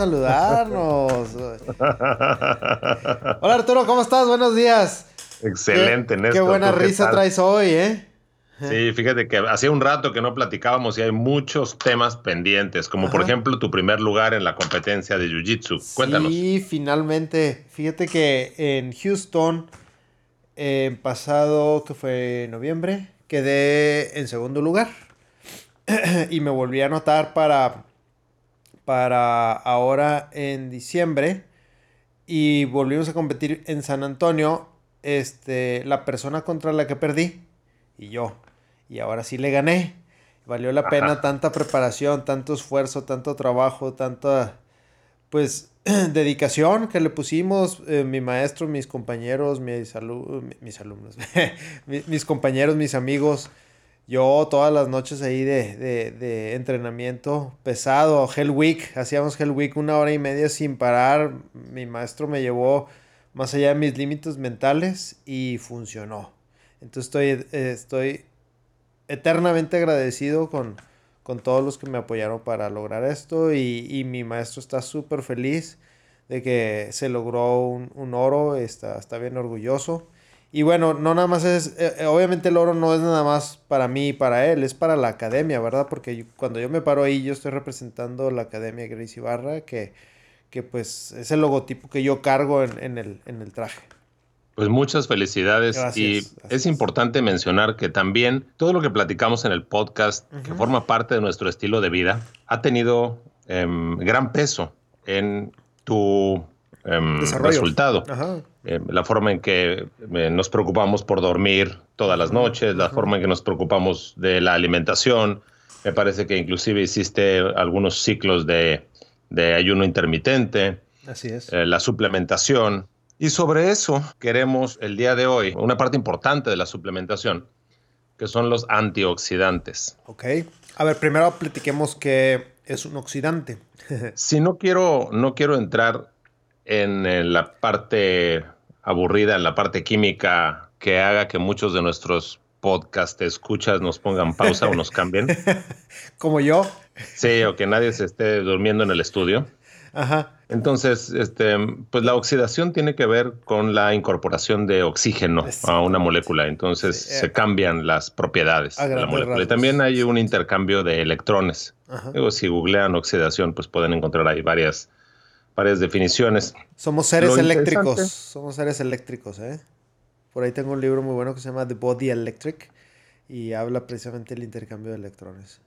Saludarnos. Hola Arturo, ¿cómo estás? Buenos días. Excelente, Néstor. Qué buena risa traes hoy, ¿eh? Sí, fíjate que hacía un rato que no platicábamos y hay muchos temas pendientes, como por ejemplo tu primer lugar en la competencia de Jiu-Jitsu. Cuéntanos. Sí, finalmente. Fíjate que en Houston, en pasado, que fue noviembre, quedé en segundo lugar. y me volví a anotar para para ahora en diciembre y volvimos a competir en San Antonio. Este, la persona contra la que perdí y yo. Y ahora sí le gané. Valió la pena tanta preparación, tanto esfuerzo, tanto trabajo, tanta pues dedicación que le pusimos eh, mi maestro, mis compañeros, mis, mis alumnos, mis compañeros, mis amigos. Yo todas las noches ahí de, entrenamiento pesado, Hell Week, hacíamos Hell Week una hora y media sin parar. Mi maestro me llevó más allá de mis límites mentales y funcionó. Entonces estoy, estoy eternamente agradecido con, con todos los que me apoyaron para lograr esto y, mi maestro está súper feliz de que se logró un, un oro, está, está bien orgulloso. Y bueno, no nada más es, eh, eh, obviamente el oro no es nada más para mí y para él, es para la academia, ¿verdad? Porque cuando yo me paro ahí, yo estoy representando la academia Gracie Barra, que, que pues es el logotipo que yo cargo en, el, en el traje. Pues muchas felicidades y es importante mencionar que también todo lo que platicamos en el podcast, que forma parte de nuestro estilo de vida, ha tenido em, gran peso en tu em, resultado. Ajá. Eh, la forma en que eh, nos preocupamos por dormir todas las noches, la forma en que nos preocupamos de la alimentación. Me parece que inclusive hiciste algunos ciclos de, ayuno intermitente. Así es. Eh, la suplementación. Y sobre eso queremos el día de hoy, una parte importante de la suplementación, que son los antioxidantes. Ok. A ver, primero platiquemos qué es un oxidante. si no quiero, no quiero entrar en la parte aburrida, en la parte química, que haga que muchos de nuestros podcast escuchas nos pongan pausa o nos cambien. Como yo. Sí, o que nadie se esté durmiendo en el estudio. Ajá. Entonces, este, pues la oxidación tiene que ver con la incorporación de oxígeno a una molécula. Entonces se eh, cambian las propiedades de la molécula. Y también hay un intercambio de electrones. Luego, si googlean oxidación, pues pueden encontrar ahí varias varias definiciones. Somos seres eléctricos. Somos seres eléctricos, ¿eh? Por ahí tengo un libro muy bueno que se llama The Body Electric y habla precisamente del intercambio de electrones.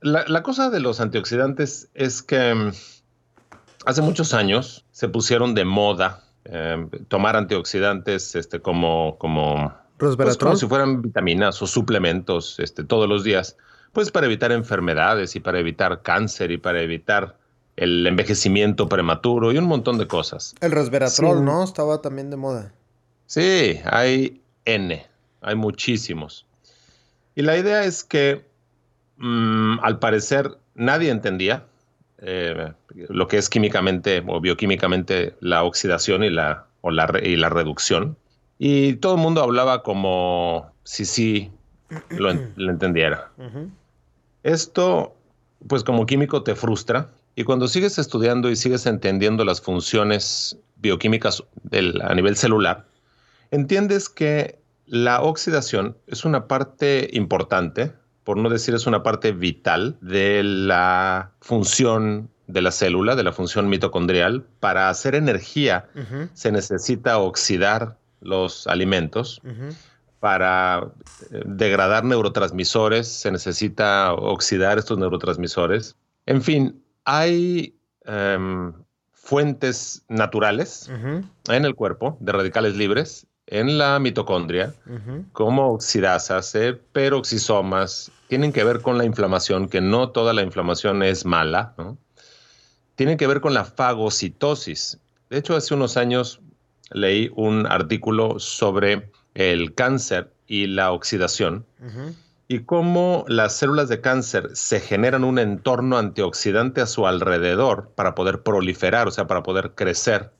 La, cosa de los antioxidantes es que mm, hace muchos años se pusieron de moda em, tomar antioxidantes este, como, como, pues, como si fueran vitaminas o suplementos este, todos los días, pues para evitar enfermedades y para evitar cáncer y para evitar el envejecimiento prematuro y un montón de cosas. El resveratrol, ¿no? Estaba también de moda. Sí, hay N, hay muchísimos. Y la idea es que mm, al parecer nadie entendía eh, lo que es químicamente o bioquímicamente la oxidación y la, o la, y la reducción. Y todo el mundo hablaba como si sí lo, entendiera. Esto, pues como químico te frustra y cuando sigues estudiando y sigues entendiendo las funciones bioquímicas a nivel celular, entiendes que la oxidación es una parte importante, por no decir es una parte vital de la función de la célula, de la función mitocondrial. Para hacer energía se necesita oxidar los alimentos. Para eh, degradar neurotransmisores se necesita oxidar estos neurotransmisores. En fin, hay em, fuentes naturales en el cuerpo de radicales libres en la mitocondria, como oxidasas, eh, peroxisomas, tienen que ver con la inflamación, que no toda la inflamación es mala, ¿no? Tienen que ver con la fagocitosis. De hecho, hace unos años leí un artículo sobre el cáncer y la oxidación y cómo las células de cáncer se generan un entorno antioxidante a su alrededor para poder proliferar, o sea, para poder crecer.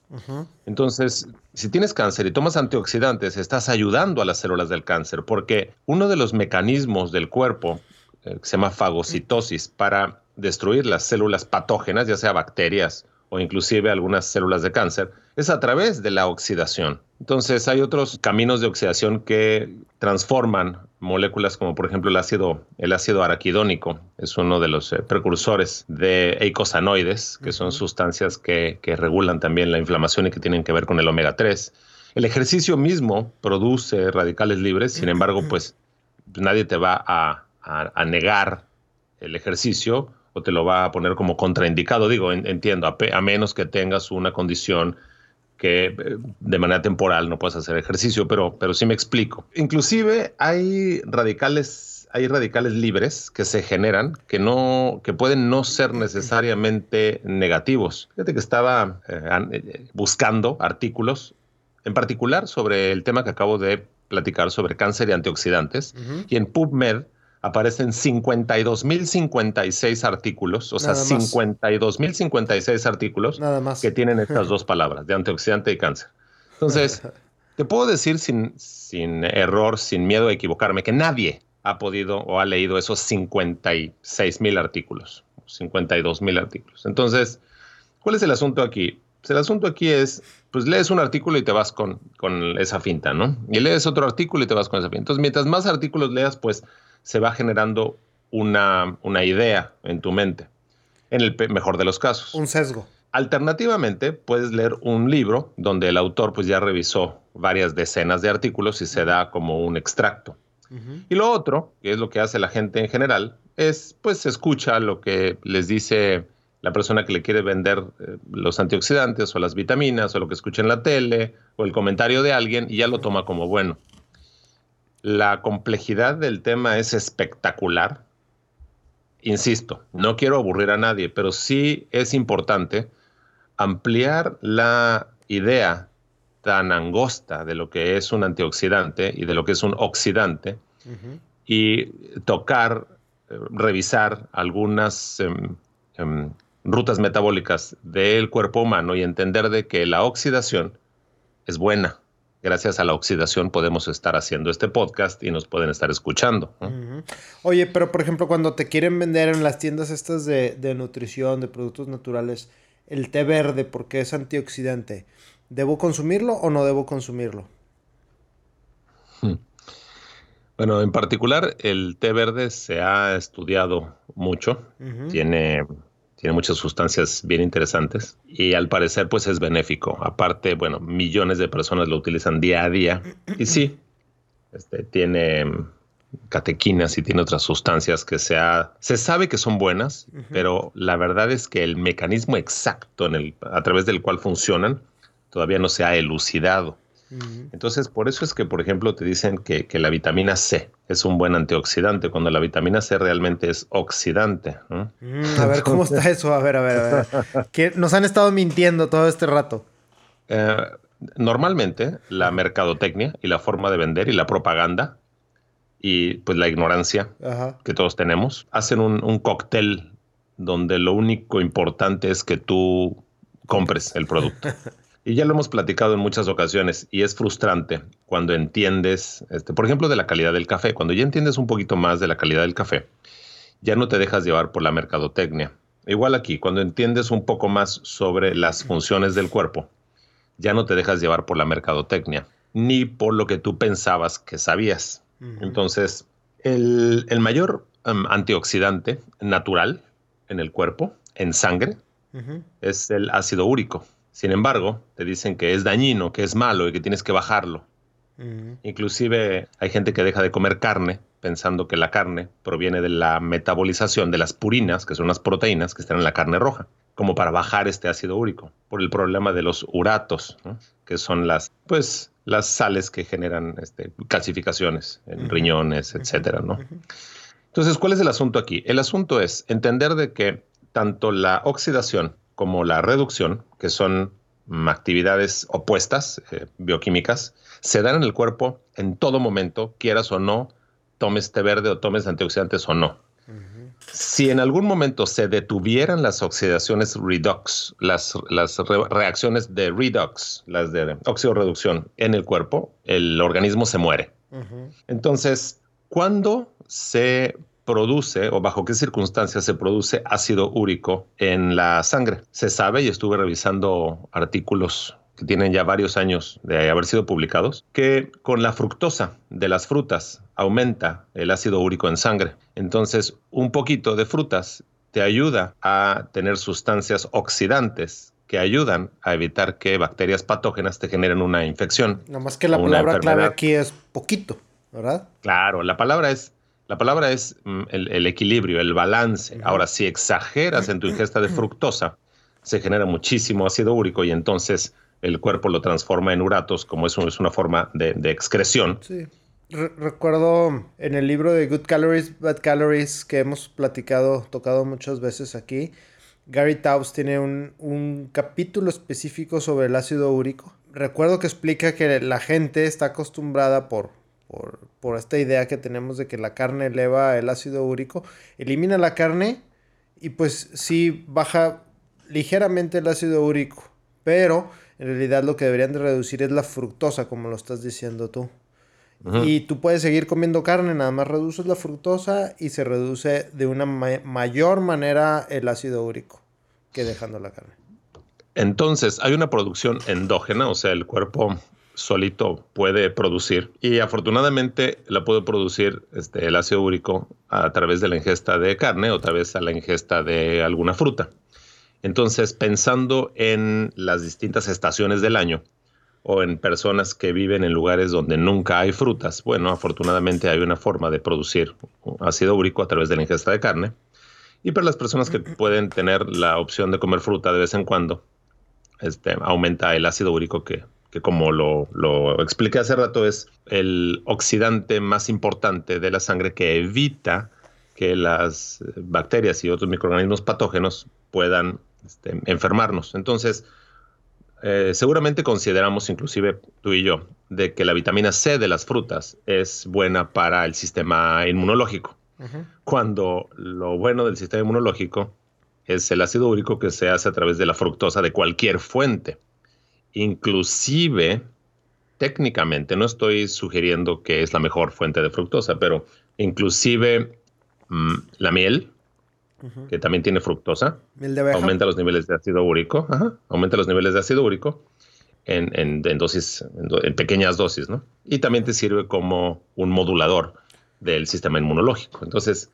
Entonces, si tienes cáncer y tomas antioxidantes, estás ayudando a las células del cáncer, porque uno de los mecanismos del cuerpo, eh, que se llama fagocitosis, para destruir las células patógenas, ya sea bacterias o inclusive algunas células de cáncer, es a través de la oxidación. Entonces hay otros caminos de oxidación que transforman moléculas como por ejemplo el ácido, el ácido araquidónico, es uno de los eh, precursores de eicosanoides, que son sustancias que, regulan también la inflamación y que tienen que ver con el omega 3. El ejercicio mismo produce radicales libres, sin embargo, pues nadie te va a, negar el ejercicio o te lo va a poner como contraindicado. Digo, entiendo, a, menos que tengas una condición que eh, de manera temporal no puedes hacer ejercicio, pero, pero sí me explico. Inclusive hay radicales, hay radicales libres que se generan que no, que pueden no ser necesariamente negativos. Fíjate que estaba eh, eh, buscando artículos, en particular sobre el tema que acabo de platicar sobre cáncer y antioxidantes, y en PubMed aparecen 52.056 artículos, o sea, 52.056 artículos que tienen estas dos palabras, de antioxidante y cáncer. Entonces, te puedo decir sin, sin error, sin miedo a equivocarme, que nadie ha podido o ha leído esos 56.000 artículos, 52.000 artículos. Entonces, ¿cuál es el asunto aquí? Pues el asunto aquí es, pues lees un artículo y te vas con, con esa finta, ¿no? Y lees otro artículo y te vas con esa finta. Entonces, mientras más artículos leas, pues se va generando una, idea en tu mente, en el mejor de los casos. Un sesgo. Alternativamente, puedes leer un libro donde el autor pues ya revisó varias decenas de artículos y se da como un extracto. Y lo otro, que es lo que hace la gente en general, es pues escucha lo que les dice la persona que le quiere vender eh, los antioxidantes o las vitaminas o lo que escucha en la tele o el comentario de alguien y ya lo toma como bueno. La complejidad del tema es espectacular. Insisto, no quiero aburrir a nadie, pero sí es importante ampliar la idea tan angosta de lo que es un antioxidante y de lo que es un oxidante y tocar, eh, revisar algunas em, em, rutas metabólicas del cuerpo humano y entender de que la oxidación es buena gracias a la oxidación podemos estar haciendo este podcast y nos pueden estar escuchando. Oye, pero por ejemplo, cuando te quieren vender en las tiendas estas de, nutrición, de productos naturales, el té verde, porque es antioxidante, ¿debo consumirlo o no debo consumirlo? Hmm. Bueno, en particular el té verde se ha estudiado mucho, tiene tiene muchas sustancias bien interesantes y al parecer pues es benéfico. Aparte, bueno, millones de personas lo utilizan día a día y sí, este, tiene catequinas y tiene otras sustancias que se, se sabe que son buenas, pero la verdad es que el mecanismo exacto en el, a través del cual funcionan todavía no se ha elucidado. Entonces, por eso es que, por ejemplo, te dicen que, la vitamina C es un buen antioxidante, cuando la vitamina C realmente es oxidante. Mm, a ver, ¿cómo está eso? A ver, a ver, a ver. nos han estado mintiendo todo este rato. Eh, normalmente, la mercadotecnia y la forma de vender y la propaganda y pues la ignorancia que todos tenemos hacen un, un cóctel donde lo único importante es que tú compres el producto. Y ya lo hemos platicado en muchas ocasiones y es frustrante cuando entiendes, este, por ejemplo, de la calidad del café. Cuando ya entiendes un poquito más de la calidad del café, ya no te dejas llevar por la mercadotecnia. Igual aquí, cuando entiendes un poco más sobre las funciones del cuerpo, ya no te dejas llevar por la mercadotecnia, ni por lo que tú pensabas que sabías. Entonces, el, mayor em, antioxidante natural en el cuerpo, en sangre, es el ácido úrico. Sin embargo, te dicen que es dañino, que es malo y que tienes que bajarlo. Inclusive hay gente que deja de comer carne pensando que la carne proviene de la metabolización de las purinas, que son las proteínas que están en la carne roja. como para bajar este ácido úrico por el problema de los uratos, que son las, pues, las sales que generan este, calcificaciones en riñones, etcétera, ¿no? Entonces, ¿cuál es el asunto aquí? El asunto es entender de que tanto la oxidación como la reducción, que son actividades opuestas, eh, bioquímicas, se dan en el cuerpo en todo momento, quieras o no, tomes té verde o tomes antioxidantes o no. Si en algún momento se detuvieran las oxidaciones redox, las, las reacciones de redox, las de oxidorreducción en el cuerpo, el organismo se muere. Entonces, ¿cuándo se produce o bajo qué circunstancias se produce ácido úrico en la sangre. Se sabe y estuve revisando artículos que tienen ya varios años de haber sido publicados, que con la fructosa de las frutas aumenta el ácido úrico en sangre. Entonces, un poquito de frutas te ayuda a tener sustancias oxidantes que ayudan a evitar que bacterias patógenas te generen una infección. Nada más que la palabra clave aquí es poquito, ¿verdad? Claro, la palabra es la palabra es mm, el, equilibrio, el balance. Ahora, si exageras en tu ingesta de fructosa, se genera muchísimo ácido úrico y entonces el cuerpo lo transforma en uratos, como es, es una forma de, excreción. Sí. recuerdo en el libro de Good Calories, Bad Calories que hemos platicado, tocado muchas veces aquí, Gary Taubes tiene un, un capítulo específico sobre el ácido úrico. Recuerdo que explica que la gente está acostumbrada por por, esta idea que tenemos de que la carne eleva el ácido úrico, elimina la carne y pues sí baja ligeramente el ácido úrico, pero en realidad lo que deberían de reducir es la fructosa, como lo estás diciendo tú. Y tú puedes seguir comiendo carne, nada más reduces la fructosa y se reduce de una mayor manera el ácido úrico que dejando la carne. Entonces, hay una producción endógena, o sea, el cuerpo solito puede producir y afortunadamente la puede producir este, el ácido úrico a través de la ingesta de carne o a de la ingesta de alguna fruta. Entonces, pensando en las distintas estaciones del año o en personas que viven en lugares donde nunca hay frutas, bueno, afortunadamente hay una forma de producir ácido úrico a través de la ingesta de carne. Y para las personas que pueden tener la opción de comer fruta de vez en cuando, este, aumenta el ácido úrico que que como lo, lo expliqué hace rato es el oxidante más importante de la sangre que evita que las bacterias y otros microorganismos patógenos puedan este, enfermarnos. Entonces, eh, seguramente consideramos, inclusive tú y yo, de que la vitamina C de las frutas es buena para el sistema inmunológico. Cuando lo bueno del sistema inmunológico es el ácido úrico que se hace a través de la fructosa de cualquier fuente. Inclusive, técnicamente, no estoy sugiriendo que es la mejor fuente de fructosa, pero inclusive mm, la miel, que también tiene fructosa, aumenta los niveles de ácido úrico, aumenta los niveles de ácido úrico en, dosis, en, pequeñas dosis, ¿no? Y también te sirve como un modulador del sistema inmunológico. Entonces,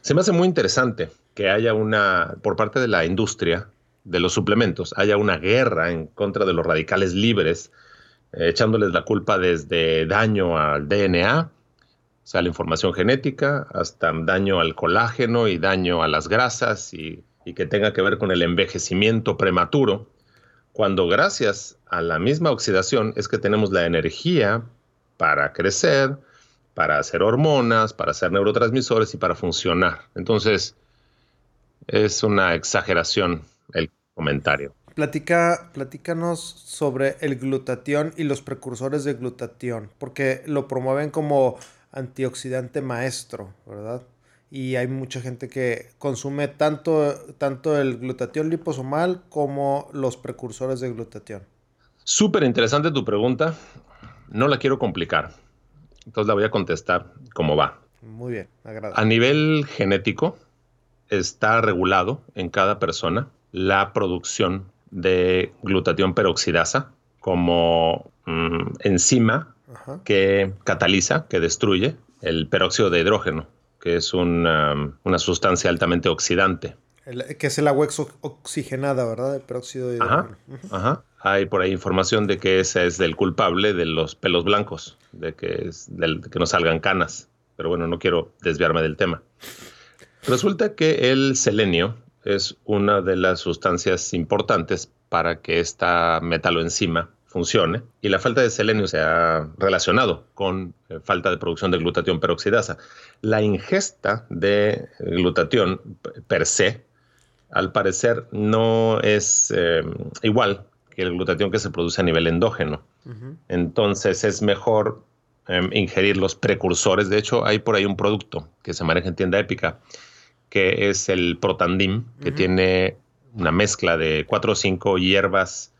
se me hace muy interesante que haya una, por parte de la industria, de los suplementos haya una guerra en contra de los radicales libres, eh, echándoles la culpa desde daño al DNA, o sea, la información genética, hasta daño al colágeno y daño a las grasas y, y que tenga que ver con el envejecimiento prematuro, cuando gracias a la misma oxidación es que tenemos la energía para crecer, para hacer hormonas, para hacer neurotransmisores y para funcionar. Entonces, es una exageración el comentario. Platica, platícanos sobre el glutatión y los precursores de glutatión, porque lo promueven como antioxidante maestro, ¿verdad? Y hay mucha gente que consume tanto, tanto el glutatión liposomal como los precursores de glutatión. Súper interesante tu pregunta. No la quiero complicar. Entonces la voy a contestar como va. Muy bien, A nivel genético, está regulado en cada persona la producción de glutatión peroxidasa como mm, enzima que cataliza, que destruye el peróxido de hidrógeno, que es una, sustancia altamente oxidante. que es el agua oxigenada, ¿verdad? El peróxido de hidrógeno. Ajá, Hay por ahí información de que ese es el culpable de los pelos blancos, de que, es de que no salgan canas. Pero bueno, no quiero desviarme del tema. Resulta que el selenio es una de las sustancias importantes para que esta metaloenzima funcione y la falta de selenio se ha relacionado con eh, falta de producción de glutatión peroxidasa. La ingesta de glutatión per se, al parecer, no es eh, igual que el glutatión que se produce a nivel endógeno. Entonces es mejor em, ingerir los precursores. De hecho, hay por ahí un producto que se maneja en tienda épica, que es el Protandim, que tiene una mezcla de cuatro o cinco hierbas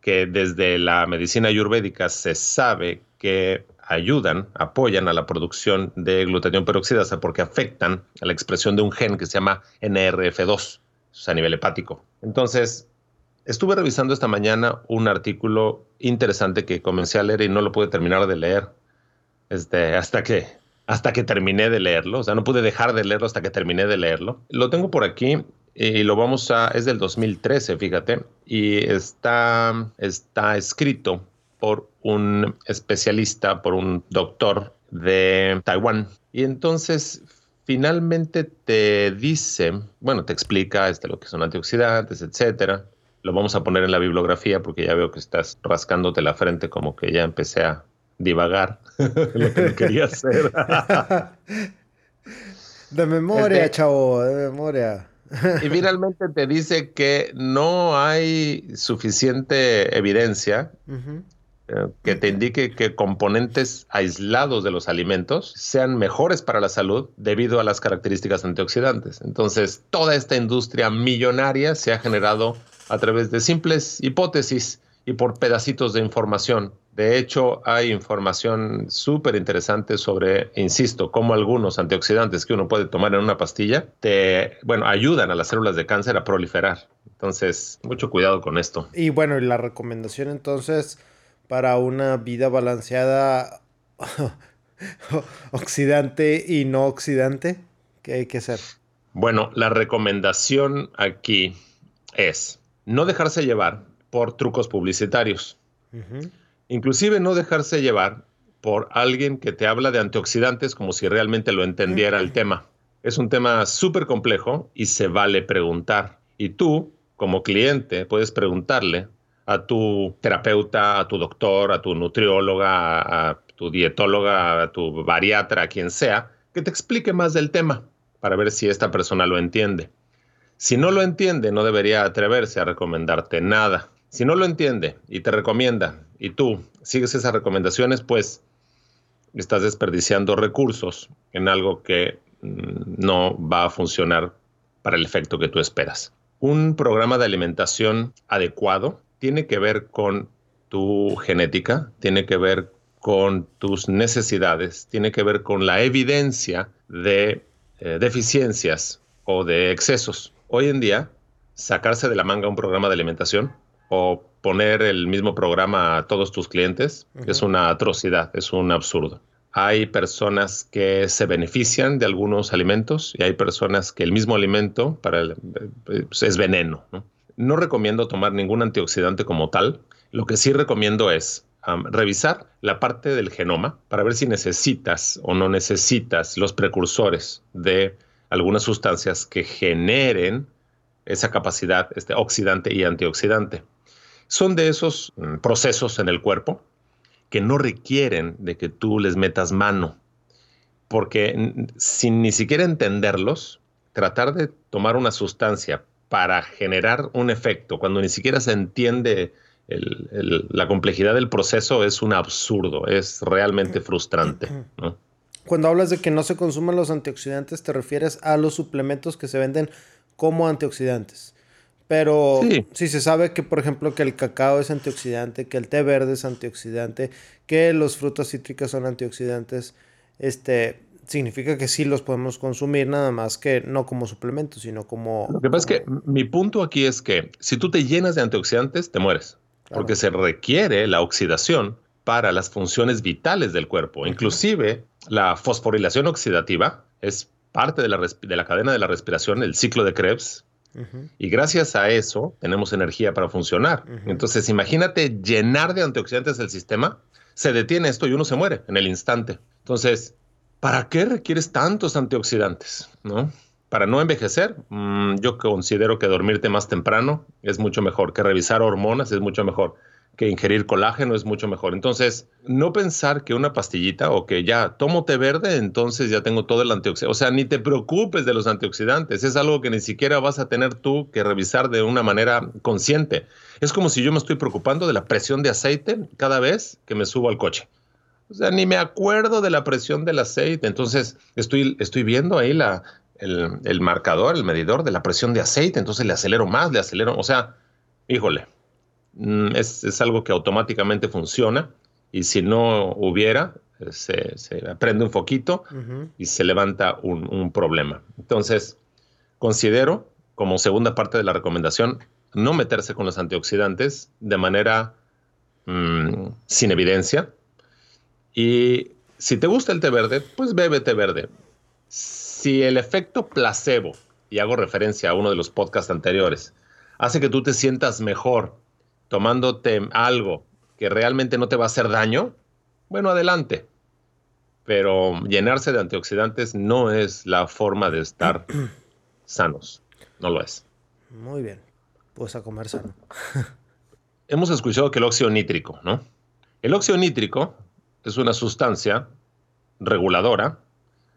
que desde la medicina ayurvédica se sabe que ayudan, apoyan a la producción de glutatión peroxidasa porque afectan a la expresión de un gen que se llama NRF2, a nivel hepático. Entonces, estuve revisando esta mañana un artículo interesante que comencé a leer y no lo pude terminar de leer este, hasta que hasta que terminé de leerlo, o sea, no pude dejar de leerlo hasta que terminé de leerlo. Lo tengo por aquí y lo vamos a, es del 2013, fíjate, y está, está escrito por un especialista, por un doctor de Taiwán. Y entonces finalmente te dice, bueno, te explica este, lo que son antioxidantes, etcétera. Lo vamos a poner en la bibliografía porque ya veo que estás rascándote la frente como que ya empecé a divagar lo que quería hacer. de memoria, este chavo, de memoria. Y finalmente te dice que no hay suficiente evidencia eh, que te indique que componentes aislados de los alimentos sean mejores para la salud debido a las características antioxidantes. Entonces, toda esta industria millonaria se ha generado a través de simples hipótesis y por pedacitos de información de hecho, hay información súper interesante sobre, insisto, cómo algunos antioxidantes que uno puede tomar en una pastilla te, bueno, ayudan a las células de cáncer a proliferar. Entonces, mucho cuidado con esto. Y bueno, y la recomendación entonces para una vida balanceada oxidante y no oxidante, ¿qué hay que hacer? Bueno, la recomendación aquí es no dejarse llevar por trucos publicitarios. Inclusive no dejarse llevar por alguien que te habla de antioxidantes como si realmente lo entendiera el tema. Es un tema súper complejo y se vale preguntar. Y tú, como cliente, puedes preguntarle a tu terapeuta, a tu doctor, a tu nutrióloga, a tu dietóloga, a tu bariatra, a quien sea, que te explique más del tema para ver si esta persona lo entiende. Si no lo entiende, no debería atreverse a recomendarte nada. Si no lo entiende y te recomienda y tú sigues esas recomendaciones, pues estás desperdiciando recursos en algo que mm, no va a funcionar para el efecto que tú esperas. Un programa de alimentación adecuado tiene que ver con tu genética, tiene que ver con tus necesidades, tiene que ver con la evidencia de eh, deficiencias o de excesos. Hoy en día, sacarse de la manga un programa de alimentación o poner el mismo programa a todos tus clientes es una atrocidad, es un absurdo. Hay personas que se benefician de algunos alimentos y hay personas que el mismo alimento para pues, es veneno. ¿no? recomiendo tomar ningún antioxidante como tal. Lo que sí recomiendo es revisar la parte del genoma para ver si necesitas o no necesitas los precursores de algunas sustancias que generen esa capacidad este, oxidante y antioxidante. Son de esos mm, procesos en el cuerpo que no requieren de que tú les metas mano, porque sin ni siquiera entenderlos, tratar de tomar una sustancia para generar un efecto cuando ni siquiera se entiende la complejidad del proceso es un absurdo, es realmente frustrante. Cuando hablas de que no se consuman los antioxidantes, te refieres a los suplementos que se venden como antioxidantes. Pero si se sabe que, por ejemplo, que el cacao es antioxidante, que el té verde es antioxidante, que los frutas cítricas son antioxidantes, este, significa que sí los podemos consumir, nada más que no como suplementos, sino como... Lo que pasa es que mi punto aquí es que si tú te llenas de antioxidantes, te mueres, porque se requiere la oxidación para las funciones vitales del cuerpo. Inclusive la fosforilación oxidativa es parte de la, de la cadena de la respiración, el ciclo de Krebs, y gracias a eso tenemos energía para funcionar. Entonces, imagínate llenar de antioxidantes el sistema, se detiene esto y uno se muere en el instante. Entonces, ¿para qué requieres tantos antioxidantes? ¿No? para no envejecer, mm, yo considero que dormirte más temprano es mucho mejor, que revisar hormonas es mucho mejor, que ingerir colágeno es mucho mejor. Entonces, no pensar que una pastillita o que ya tomo té verde, entonces ya tengo todo el antioxidante. O sea, ni te preocupes de los antioxidantes. Es algo que ni siquiera vas a tener tú que revisar de una manera consciente. Es como si yo me estoy preocupando de la presión de aceite cada vez que me subo al coche. O sea, ni me acuerdo de la presión del aceite. Entonces, estoy, estoy viendo ahí la, el, marcador, el medidor de la presión de aceite. Entonces, le acelero más, le acelero. O sea, híjole, mm, es, algo que automáticamente funciona. Y si no hubiera, se, se prende un foquito y se levanta un, problema. Entonces, considero, como segunda parte de la recomendación, no meterse con los antioxidantes de manera mm, sin evidencia y si te gusta el té verde, pues bebe té verde. Si el efecto placebo, y hago referencia a uno de los podcasts anteriores, hace que tú te sientas mejor tomándote algo que realmente no te va a hacer daño, bueno, adelante. Pero llenarse de antioxidantes no es la forma de estar sanos. No lo es. Muy bien. Pues a comer sano. Hemos escuchado que el óxido nítrico, ¿no? El óxido nítrico es una sustancia reguladora,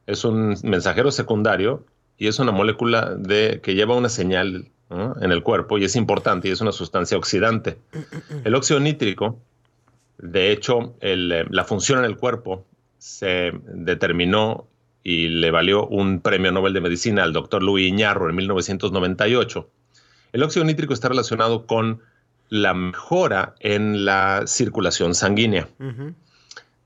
es un mensajero secundario y es una molécula de, que lleva una señal en el cuerpo y es importante y es una sustancia oxidante. El óxido nítrico, de hecho, eh, la función en el cuerpo se determinó y le valió un premio Nobel de Medicina al doctor Louis Iñarro en 1998. El óxido nítrico está relacionado con la mejora en la circulación sanguínea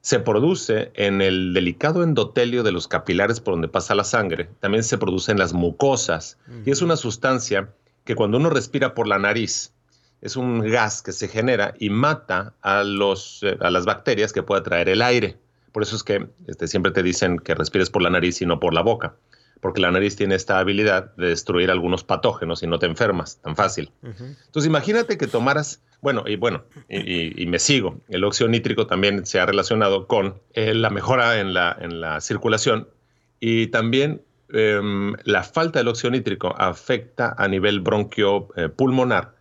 se produce en el delicado endotelio de los capilares por donde pasa la sangre, también se produce en las mucosas y es una sustancia que cuando uno respira por la nariz, es un gas que se genera y mata a, los, eh, a las bacterias que puede traer el aire. Por eso es que este, siempre te dicen que respires por la nariz y no por la boca porque la nariz tiene esta habilidad de destruir algunos patógenos y no te enfermas tan fácil. Entonces imagínate que tomaras, bueno, y bueno, y, me sigo, el óxido nítrico también se ha relacionado con eh, la mejora en la, en la circulación y también em, la falta del óxido nítrico afecta a nivel bronquio eh, pulmonar.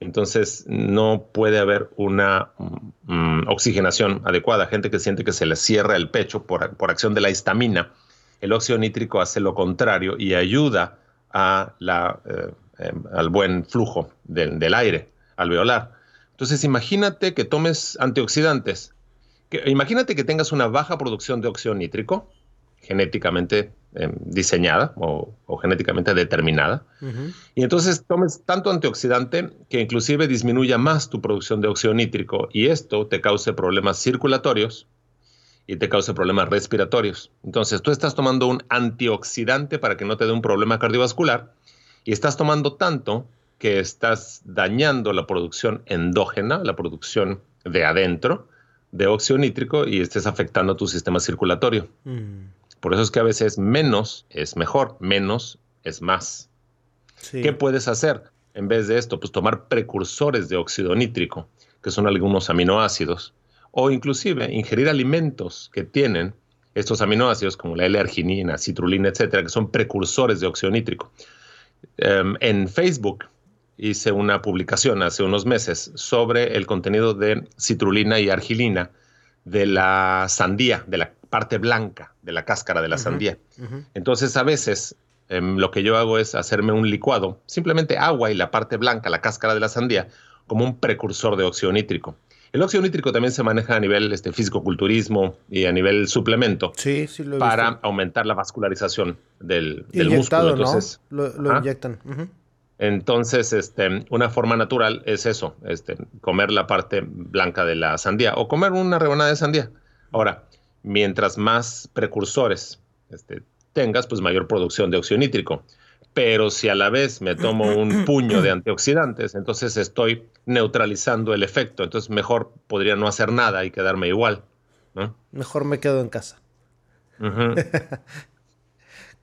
Entonces no puede haber una mm, oxigenación adecuada. Gente que siente que se le cierra el pecho por, por acción de la histamina el óxido nítrico hace lo contrario y ayuda eh, em, al buen flujo del, aire alveolar. Entonces, imagínate que tomes antioxidantes. imagínate que tengas una baja producción de óxido nítrico, genéticamente em, diseñada o, genéticamente determinada, y entonces tomes tanto antioxidante que inclusive disminuya más tu producción de óxido nítrico y esto te cause problemas circulatorios, y te cause problemas respiratorios. Entonces, tú estás tomando un antioxidante para que no te dé un problema cardiovascular y estás tomando tanto que estás dañando la producción endógena, la producción de adentro de óxido nítrico y estés afectando tu sistema circulatorio. Mm. Por eso es que a veces menos es mejor, menos es más. ¿Qué puedes hacer en vez de esto? Pues tomar precursores de óxido nítrico, que son algunos aminoácidos o inclusive ingerir alimentos que tienen estos aminoácidos como la L-arginina, citrulina, etcétera, que son precursores de óxido nítrico. Em, en Facebook hice una publicación hace unos meses sobre el contenido de citrulina y argilina de la sandía, de la parte blanca de la cáscara de la sandía. Entonces, a veces em, lo que yo hago es hacerme un licuado, simplemente agua y la parte blanca, la cáscara de la sandía, como un precursor de óxido nítrico. El óxido nítrico también se maneja a nivel este, físico-culturismo y a nivel suplemento sí, sí lo para aumentar la vascularización del, del músculo. Entonces, Lo, inyectan. Entonces, este, una forma natural es eso, este, comer la parte blanca de la sandía o comer una rebanada de sandía. Ahora, mientras más precursores este, tengas, pues mayor producción de óxido nítrico pero si a la vez me tomo un puño de antioxidantes, entonces estoy neutralizando el efecto. Entonces mejor podría no hacer nada y quedarme igual. Mejor me quedo en casa.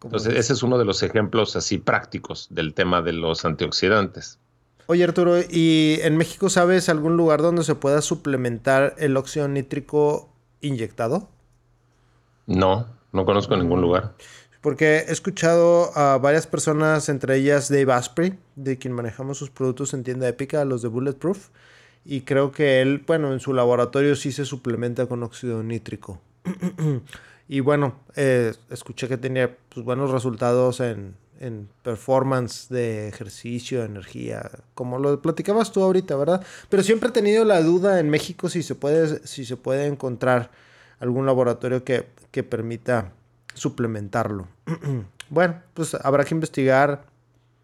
entonces ese es uno de los ejemplos así prácticos del tema de los antioxidantes. Oye Arturo, ¿y en México sabes algún lugar donde se pueda suplementar el óxido nítrico inyectado? No, no conozco ningún lugar. Porque he escuchado a varias personas, entre ellas Dave Asprey, de quien manejamos sus productos en tienda épica, los de Bulletproof. Y creo que él, bueno, en su laboratorio sí se suplementa con óxido nítrico. y bueno, eh, escuché que tenía pues, buenos resultados en, en performance de ejercicio, energía, como lo platicabas tú ahorita, ¿verdad? Pero siempre he tenido la duda en México si se puede, si se puede encontrar algún laboratorio que, que permita suplementarlo. bueno, pues habrá que investigar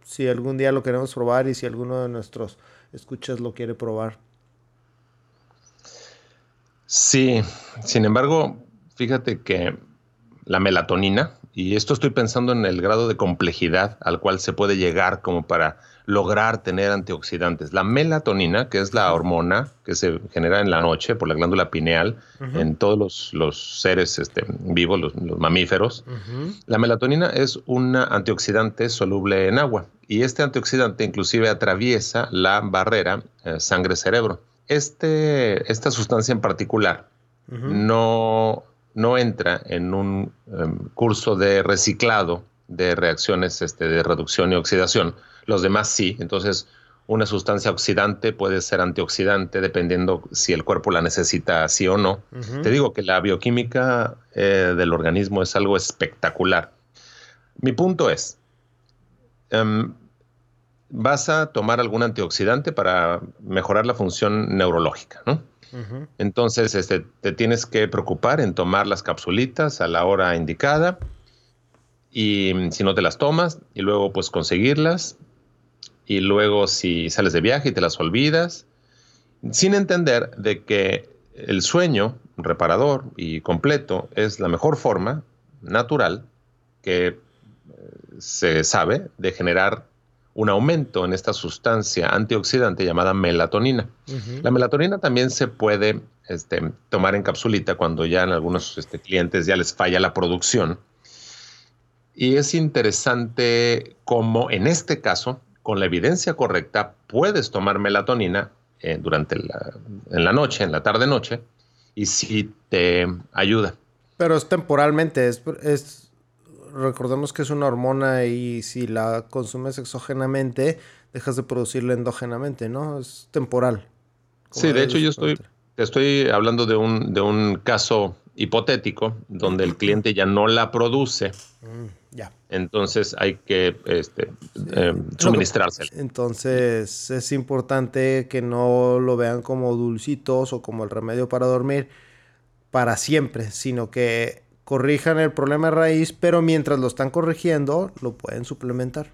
si algún día lo queremos probar y si alguno de nuestros escuchas lo quiere probar. Sí, sin embargo, fíjate que la melatonina, y esto estoy pensando en el grado de complejidad al cual se puede llegar como para lograr tener antioxidantes. La melatonina, que es la hormona que se genera en la noche por la glándula pineal en todos los, seres este, vivos, los, mamíferos, la melatonina es un antioxidante soluble en agua y este antioxidante inclusive atraviesa la barrera eh, sangre-cerebro. Este, esta sustancia en particular no no entra en un em, curso de reciclado de reacciones este, de reducción y oxidación. Los demás sí. Entonces, una sustancia oxidante puede ser antioxidante dependiendo si el cuerpo la necesita sí o no. Te digo que la bioquímica eh, del organismo es algo espectacular. Mi punto es, em, vas a tomar algún antioxidante para mejorar la función neurológica, ¿no? Entonces, este, te tienes que preocupar en tomar las capsulitas a la hora indicada y mm, si no te las tomas y luego pues conseguirlas. Y luego si sales de viaje y te las olvidas, sin entender de que el sueño reparador y completo es la mejor forma natural que eh, se sabe de generar un aumento en esta sustancia antioxidante llamada melatonina. La melatonina también se puede este, tomar en capsulita cuando ya en algunos este, clientes ya les falla la producción. Y es interesante cómo en este caso, con la evidencia correcta, puedes tomar melatonina eh, durante la, en la noche, en la tarde-noche, y sí te ayuda. Pero es temporalmente, es, es recordemos que es una hormona y si la consumes exógenamente, dejas de producirla endógenamente, ¿no? Es temporal. Sí, de hecho yo estoy, estoy hablando de un, de un caso hipotético donde el cliente ya no la produce. Mm, ya. Entonces hay que este, em, suministrársela. Entonces es importante que no lo vean como dulcitos o como el remedio para dormir para siempre, sino que corrijan el problema de raíz, pero mientras lo están corrigiendo, lo pueden suplementar.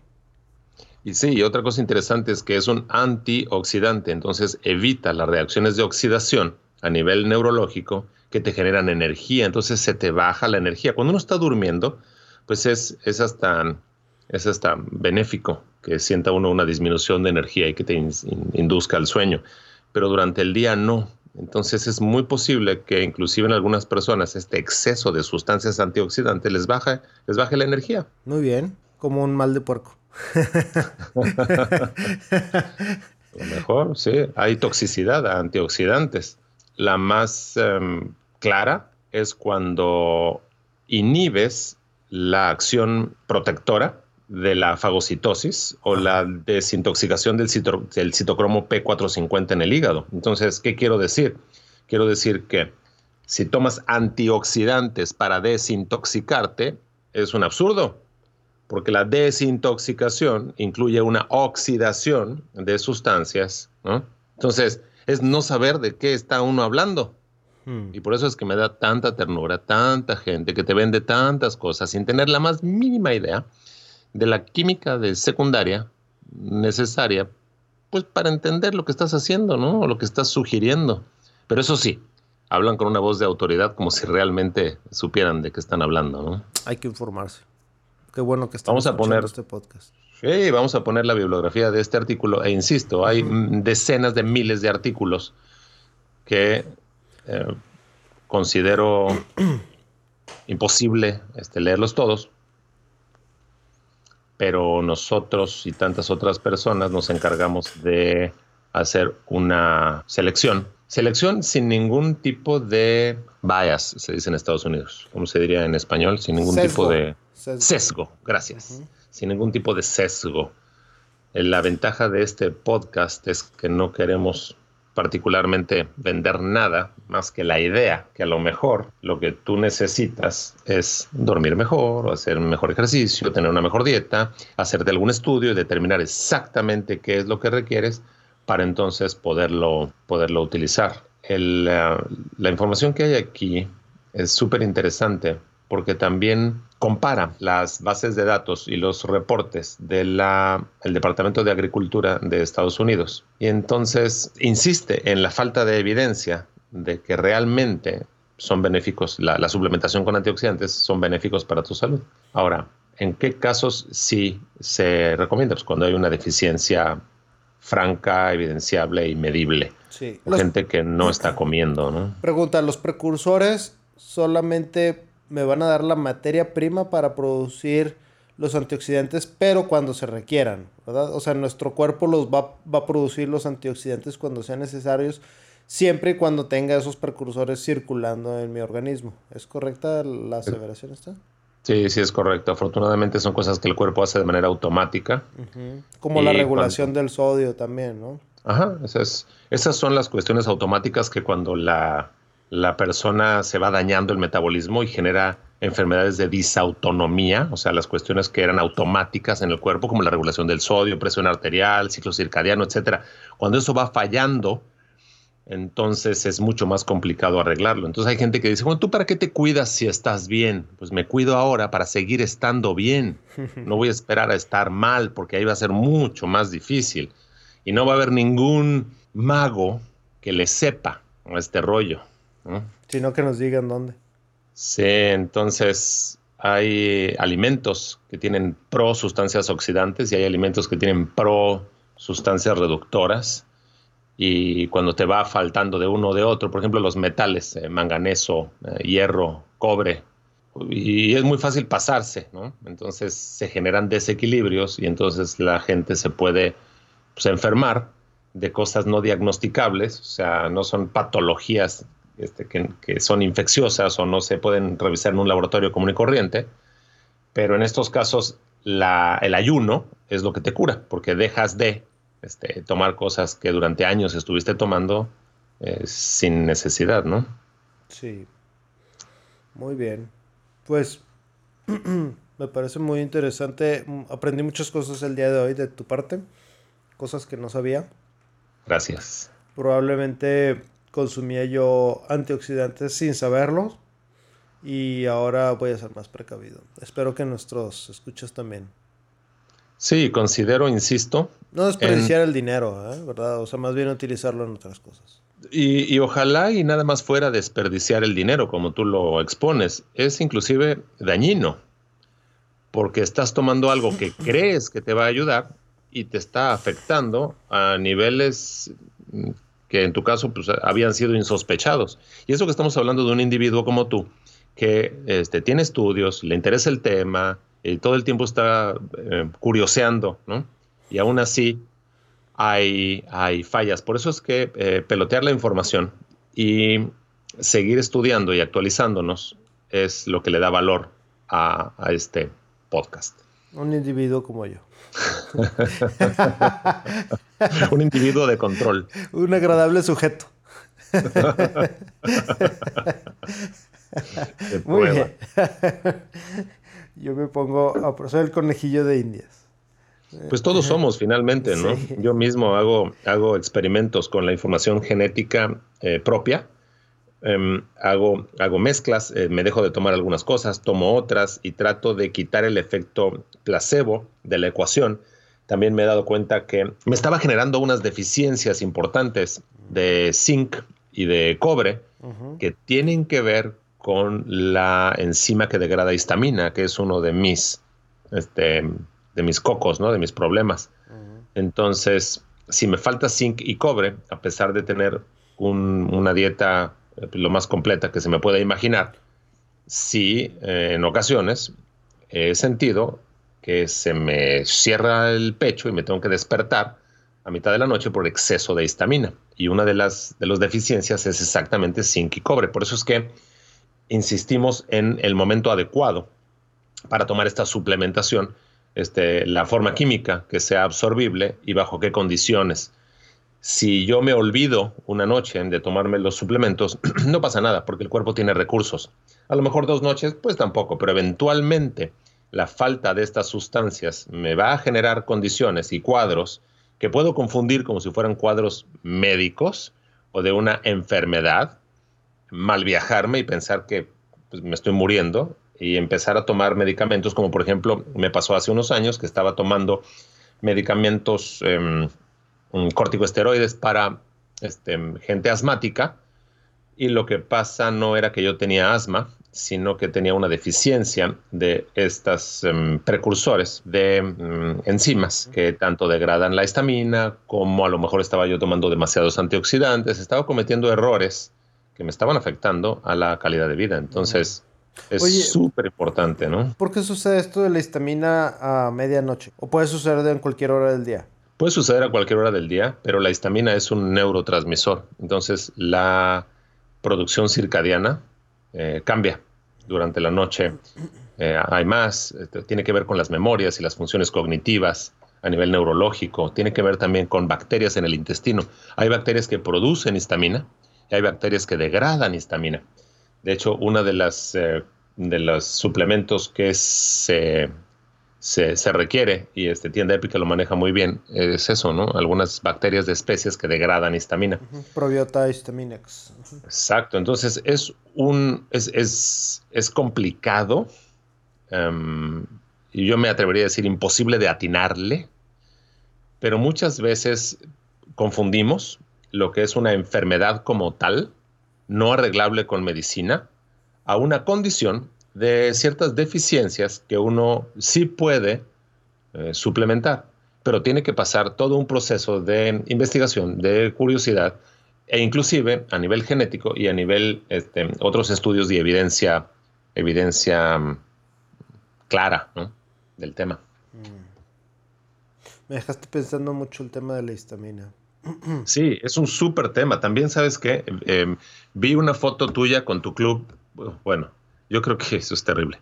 Y sí, otra cosa interesante es que es un antioxidante, entonces evita las reacciones de oxidación a nivel neurológico que te generan energía, entonces se te baja la energía. Cuando uno está durmiendo, pues es, es, hasta, es hasta benéfico que sienta uno una disminución de energía y que te induzca al sueño, pero durante el día no. Entonces es muy posible que inclusive en algunas personas este exceso de sustancias antioxidantes les baje, les baje la energía. Muy bien, como un mal de puerco. Lo mejor, sí, hay toxicidad a antioxidantes. La más em, clara es cuando inhibes la acción protectora de la fagocitosis o la desintoxicación del, citocromo P450 en el hígado. Entonces, ¿qué quiero decir? Quiero decir que si tomas antioxidantes para desintoxicarte, es un absurdo, porque la desintoxicación incluye una oxidación de sustancias. Entonces, es no saber de qué está uno hablando. Hmm. Y por eso es que me da tanta ternura, tanta gente que te vende tantas cosas sin tener la más mínima idea de la química de secundaria necesaria, pues para entender lo que estás haciendo, ¿no? O lo que estás sugiriendo. Pero eso sí, hablan con una voz de autoridad como si realmente supieran de qué están hablando, ¿no? Hay que informarse. Qué bueno que estamos vamos a poner este podcast. Sí, vamos a poner la bibliografía de este artículo e insisto, hay decenas de miles de artículos que eh, considero imposible este, leerlos todos, pero nosotros y tantas otras personas nos encargamos de hacer una selección. Selección sin ningún tipo de bias, se dice en Estados Unidos. ¿Cómo se diría en español? Sin ningún tipo de Sesgo, gracias. Sin ningún tipo de sesgo. Eh, la ventaja de este podcast es que no queremos particularmente vender nada más que la idea que a lo mejor lo que tú necesitas es dormir mejor, hacer un mejor ejercicio, tener una mejor dieta, hacerte algún estudio y determinar exactamente qué es lo que requieres para entonces poderlo, poderlo utilizar. la información que hay aquí es súper interesante porque también compara las bases de datos y los reportes del Departamento de Agricultura de Estados Unidos. Y entonces insiste en la falta de evidencia de que realmente son benéficos, la, suplementación con antioxidantes son benéficos para tu salud. Ahora, ¿en qué casos sí se recomienda? Pues cuando hay una deficiencia franca, evidenciable y medible. Sí. Gente que no está comiendo, ¿no? Pregunta, ¿los precursores solamente me van a dar la materia prima para producir los antioxidantes, pero cuando se requieran, ¿verdad? O sea, nuestro cuerpo los va, a producir los antioxidantes cuando sean necesarios, siempre y cuando tenga esos precursores circulando en mi organismo. ¿Es correcta la aseveración esta? Sí, sí es correcto. Afortunadamente son cosas que el cuerpo hace de manera automática. Como la regulación del sodio también, ¿no? Ajá, esas, esas son las cuestiones automáticas que cuando la, la persona se va dañando el metabolismo y genera enfermedades de disautonomía, o sea, las cuestiones que eran automáticas en el cuerpo, como la regulación del sodio, presión arterial, ciclo circadiano, etcétera. Cuando eso va fallando, entonces es mucho más complicado arreglarlo. Entonces hay gente que dice, bueno, ¿tú para qué te cuidas si estás bien? Pues me cuido ahora para seguir estando bien. No voy a esperar a estar mal porque ahí va a ser mucho más difícil. Y no va a haber ningún mago que le sepa este rollo. Sino que nos digan dónde. Sí, entonces hay alimentos que tienen pro sustancias oxidantes y hay alimentos que tienen pro sustancias reductoras. Y cuando te va faltando de uno o de otro, por ejemplo, los metales, eh, manganeso, eh, hierro, cobre, y es muy fácil pasarse, ¿no? Entonces se generan desequilibrios y entonces la gente se puede pues, enfermar de cosas no diagnosticables, o sea, no son patologías este, que, son infecciosas o no se pueden revisar en un laboratorio común y corriente, pero en estos casos el ayuno es lo que te cura, porque dejas de este, tomar cosas que durante años estuviste tomando eh, sin necesidad, ¿no? Sí. Muy bien. Pues me parece muy interesante. Aprendí muchas cosas el día de hoy de tu parte, cosas que no sabía. Gracias. Probablemente consumía yo antioxidantes sin saberlo y ahora voy a ser más precavido. Espero que nuestros escuchas también. Sí, considero, insisto. No desperdiciar el dinero, ¿eh? ¿verdad? O sea, más bien utilizarlo en otras cosas. Y, y, ojalá y nada más fuera desperdiciar el dinero, como tú lo expones. Es inclusive dañino, porque estás tomando algo que crees que te va a ayudar y te está afectando a niveles que en tu caso pues, habían sido insospechados. Y eso que estamos hablando de un individuo como tú, que este, tiene estudios, le interesa el tema, y todo el tiempo está eh, curioseando, ¿no? Y aún así hay, hay fallas. Por eso es que eh, pelotear la información y seguir estudiando y actualizándonos es lo que le da valor a este podcast. Un individuo como yo. Un individuo de control. Un agradable sujeto. Muy bien. Yo me pongo a ser el conejillo de indias. Pues todos somos finalmente, ¿no? Yo mismo hago, hago experimentos con la información genética eh, propia. Em, hago, hago mezclas, eh, me dejo de tomar algunas cosas, tomo otras y trato de quitar el efecto placebo de la ecuación también me he dado cuenta que me estaba generando unas deficiencias importantes de zinc y de cobre que tienen que ver con la enzima que degrada histamina, que es uno de mis, este, de mis cocos, ¿no? de mis problemas. Entonces, si me falta zinc y cobre, a pesar de tener una dieta eh, lo más completa que se me pueda imaginar, sí, eh, en ocasiones he sentido que se me cierra el pecho y me tengo que despertar a mitad de la noche por exceso de histamina. Y una de las de las deficiencias es exactamente zinc y cobre. Por eso es que insistimos en el momento adecuado para tomar esta suplementación, este, la forma química que sea absorbible y bajo qué condiciones. Si yo me olvido una noche de tomarme los suplementos, no pasa nada porque el cuerpo tiene recursos. A lo mejor dos noches, pues tampoco, pero eventualmente la falta de estas sustancias me va a generar condiciones y cuadros que puedo confundir como si fueran cuadros médicos o de una enfermedad, mal viajarme y pensar que pues, me estoy muriendo y empezar a tomar medicamentos, como por ejemplo me pasó hace unos años que estaba tomando medicamentos eh, corticosteroides para este, gente asmática y lo que pasa no era que yo tenía asma, sino que tenía una deficiencia de estos em, precursores de em, enzimas que tanto degradan la histamina como a lo mejor estaba yo tomando demasiados antioxidantes, estaba cometiendo errores que me estaban afectando a la calidad de vida. Entonces, es súper importante, ¿no? ¿Por qué sucede esto de la histamina a medianoche? ¿O puede suceder en cualquier hora del día? Puede suceder a cualquier hora del día, pero la histamina es un neurotransmisor. Entonces, la producción circadiana eh, cambia durante la noche. Eh, hay más, este, tiene que ver con las memorias y las funciones cognitivas a nivel neurológico, tiene que ver también con bacterias en el intestino. Hay bacterias que producen histamina y hay bacterias que degradan histamina. De hecho, uno de, las, eh, de los suplementos que se, se, requiere, y este tienda épica lo maneja muy bien, es eso, ¿no? Algunas bacterias de especies que degradan histamina. Probiota histaminex. Exacto, entonces es un es, es, es complicado em, y yo me atrevería a decir imposible de atinarle, pero muchas veces confundimos lo que es una enfermedad como tal no arreglable con medicina a una condición de ciertas deficiencias que uno sí puede eh, suplementar, pero tiene que pasar todo un proceso de investigación, de curiosidad e inclusive a nivel genético y a nivel este, otros estudios y evidencia, evidencia mm, clara del tema. Mm. Me dejaste pensando mucho el tema de la histamina. Sí, es un súper tema. También sabes que em, vi una foto tuya con tu club. Bueno, yo creo que eso es terrible.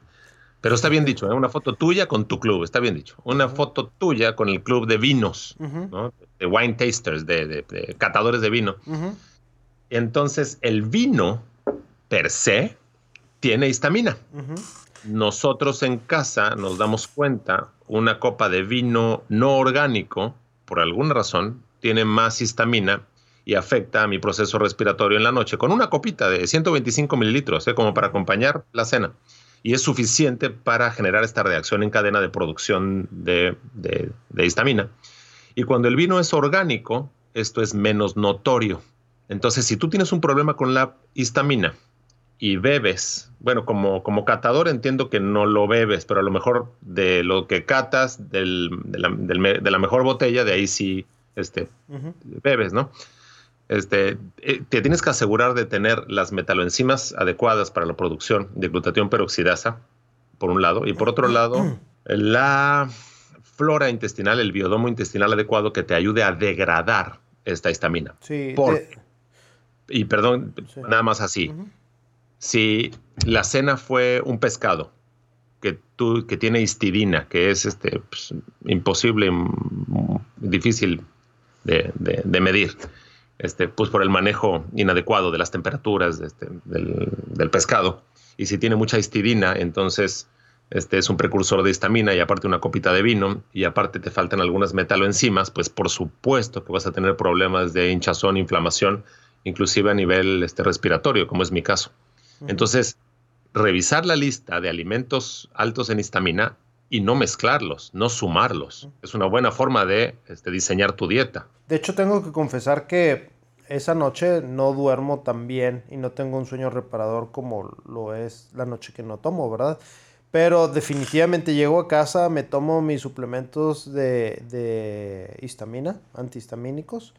Pero está bien dicho, ¿eh? una foto tuya con tu club, está bien dicho. Una foto tuya con el club de vinos, de wine tasters, de, catadores de vino. Entonces, el vino per se tiene histamina. Nosotros en casa nos damos cuenta, una copa de vino no orgánico, por alguna razón, tiene más histamina y afecta a mi proceso respiratorio en la noche con una copita de 125 mililitros, ¿eh? como para acompañar la cena. Y es suficiente para generar esta reacción en cadena de producción de, de histamina. Y cuando el vino es orgánico, esto es menos notorio. Entonces, si tú tienes un problema con la histamina y bebes, bueno, como, como catador entiendo que no lo bebes, pero a lo mejor de lo que catas, de, la, de, la, mejor botella, de ahí sí este, bebes, ¿no? Este, eh, te tienes que asegurar de tener las metaloenzimas adecuadas para la producción de glutatión peroxidasa, por un lado, y por otro lado, la flora intestinal, el biodomo intestinal adecuado que te ayude a degradar esta histamina. Sí. Y perdón, nada más así. Si la cena fue un pescado que, tú, que tiene histidina, que es este, pues, imposible, mm, difícil de, medir, este, pues por el manejo inadecuado de las temperaturas este, del, pescado. Y si tiene mucha histidina, entonces este es un precursor de histamina y aparte una copita de vino y aparte te faltan algunas metaloenzimas, pues por supuesto que vas a tener problemas de hinchazón, inflamación, inclusive a nivel este, respiratorio, como es mi caso. Entonces, revisar la lista de alimentos altos en histamina y no mezclarlos, no sumarlos. Es una buena forma de este, diseñar tu dieta. De hecho, tengo que confesar que esa noche no duermo tan bien y no tengo un sueño reparador como lo es la noche que no tomo, ¿verdad? Pero definitivamente llego a casa, me tomo mis suplementos de, de histamina, antihistamínicos,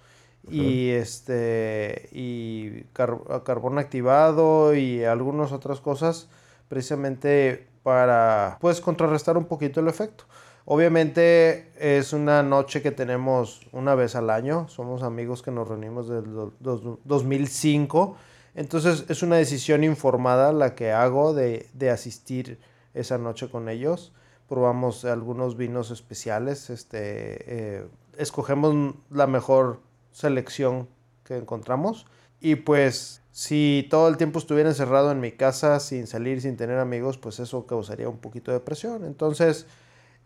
y este y carbón activado y algunas otras cosas precisamente para pues contrarrestar un poquito el efecto. Obviamente es una noche que tenemos una vez al año, somos amigos que nos reunimos desde 2005, entonces es una decisión informada la que hago de, asistir esa noche con ellos. Probamos algunos vinos especiales, este, eh, escogemos la mejor selección que encontramos y pues si todo el tiempo estuviera encerrado en mi casa sin salir, sin tener amigos, pues eso causaría un poquito de presión. Entonces,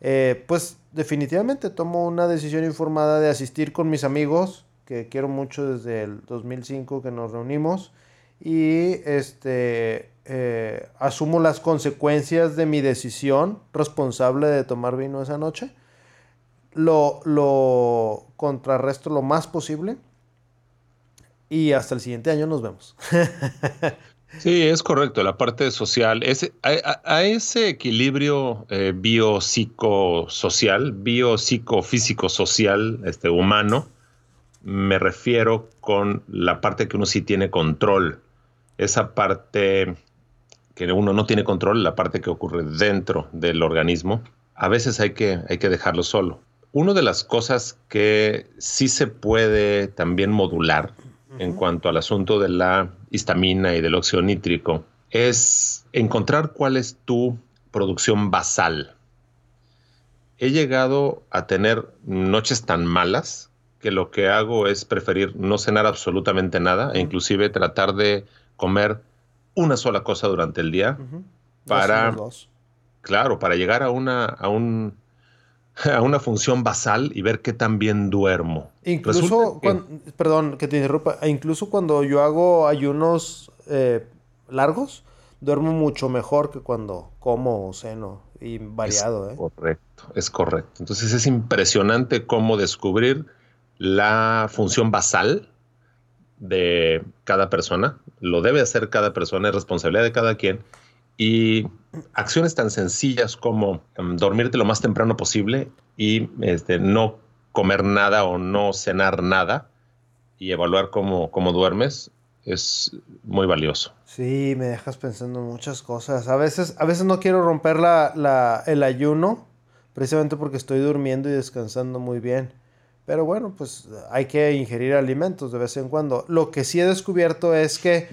eh, pues definitivamente tomo una decisión informada de asistir con mis amigos, que quiero mucho desde el 2005 que nos reunimos, y este, eh, asumo las consecuencias de mi decisión responsable de tomar vino esa noche. Lo, lo contrarresto lo más posible y hasta el siguiente año nos vemos. Sí, es correcto. La parte social, ese, a, ese equilibrio eh, biopsicosocial, biopsicofísico social, este, humano, me refiero con la parte que uno sí tiene control. Esa parte que uno no tiene control, la parte que ocurre dentro del organismo, a veces hay que, hay que dejarlo solo. Una de las cosas que sí se puede también modular en cuanto al asunto de la histamina y del óxido nítrico es encontrar cuál es tu producción basal. He llegado a tener noches tan malas que lo que hago es preferir no cenar absolutamente nada e inclusive tratar de comer una sola cosa durante el día para, claro, para llegar a una, a un, a una función basal y ver qué tan bien duermo. Incluso, perdón que te interrumpa, e incluso cuando yo hago ayunos eh, largos, duermo mucho mejor que cuando como o ceno y variado. Es ¿eh? correcto, es correcto. Entonces es impresionante cómo descubrir la función basal de cada persona. Lo debe hacer cada persona, es responsabilidad de cada quien y acciones tan sencillas como em, dormirte lo más temprano posible y este, no comer nada o no cenar nada y evaluar cómo, cómo duermes es muy valioso. Sí, me dejas pensando muchas cosas. A veces, a veces no quiero romper la, el ayuno precisamente porque estoy durmiendo y descansando muy bien. Pero bueno, pues hay que ingerir alimentos de vez en cuando. Lo que sí he descubierto es que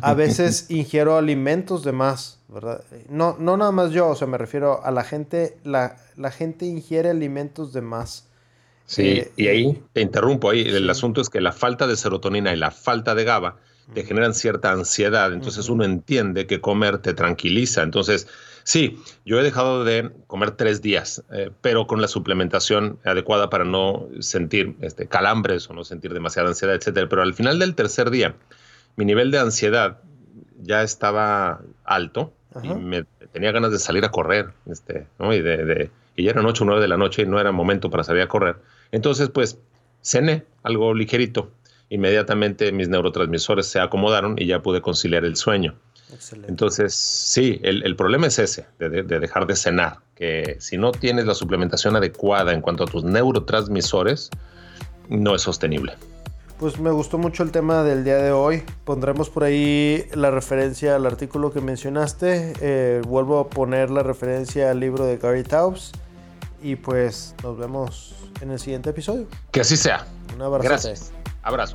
a veces ingiero alimentos de más, ¿verdad? No, no nada más yo, o sea, me refiero a la gente, la, la gente ingiere alimentos de más. Sí, eh, y ahí te interrumpo, ahí el asunto es que la falta de serotonina y la falta de GABA te generan cierta ansiedad, entonces uno entiende que comer te tranquiliza, entonces Sí, yo he dejado de comer tres días, eh, pero con la suplementación adecuada para no sentir este, calambres o no sentir demasiada ansiedad, etcétera. Pero al final del tercer día, mi nivel de ansiedad ya estaba alto y me tenía ganas de salir a correr, este, ¿no? Y, de, y ya eran ocho o nueve de la noche y no era momento para salir a correr. Entonces, pues, cené algo ligerito. Inmediatamente mis neurotransmisores se acomodaron y ya pude conciliar el sueño. Entonces, sí, el, problema es ese, de, dejar de cenar, que si no tienes la suplementación adecuada en cuanto a tus neurotransmisores, no es sostenible. Pues me gustó mucho el tema del día de hoy. Pondremos por ahí la referencia al artículo que mencionaste. Eh, vuelvo a poner la referencia al libro de Gary Taubes. Y pues nos vemos en el siguiente episodio. Que así sea. Un abrazo. Gracias. Abrazo.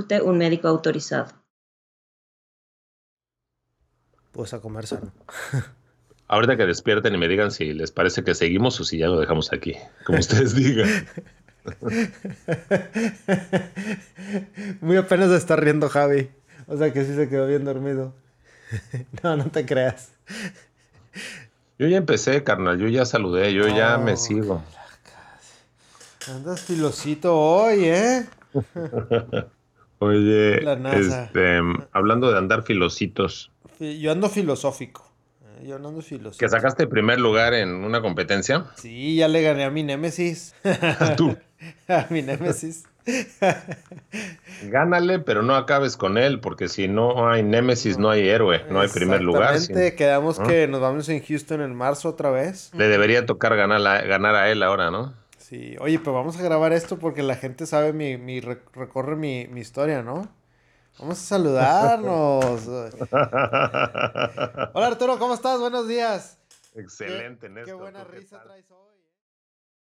consulte un médico autorizado. Pues a comer sano. Ahorita que despierten y me digan si les parece que seguimos o si ya lo dejamos aquí, como ustedes digan. Muy apenas está riendo Javi. O sea que sí se quedó bien dormido. no, no te creas. Yo ya empecé, carnal. Yo ya saludé. Yo ya me sigo. Andas filosito hoy, ¿eh? Oye, este, hablando de andar filositos. Yo ando filosófico. Eh, yo ando filosófico. ¿Que sacaste primer lugar en una competencia? Sí, ya le gané a mi némesis. ¿Tú? a mi némesis. Gánale, pero no acabes con él, porque si no hay némesis, no hay héroe, no hay primer lugar. Exactamente, quedamos que nos vamos en Houston en marzo otra vez. Le debería tocar ganar, ganar a él ahora, ¿no? Sí, oye, pero vamos a grabar esto porque la gente sabe mi, mi recorre mi, mi historia, ¿no? Vamos a saludarnos. Hola Arturo, ¿cómo estás? Buenos días. Excelente, Qué, qué buena risa traes hoy.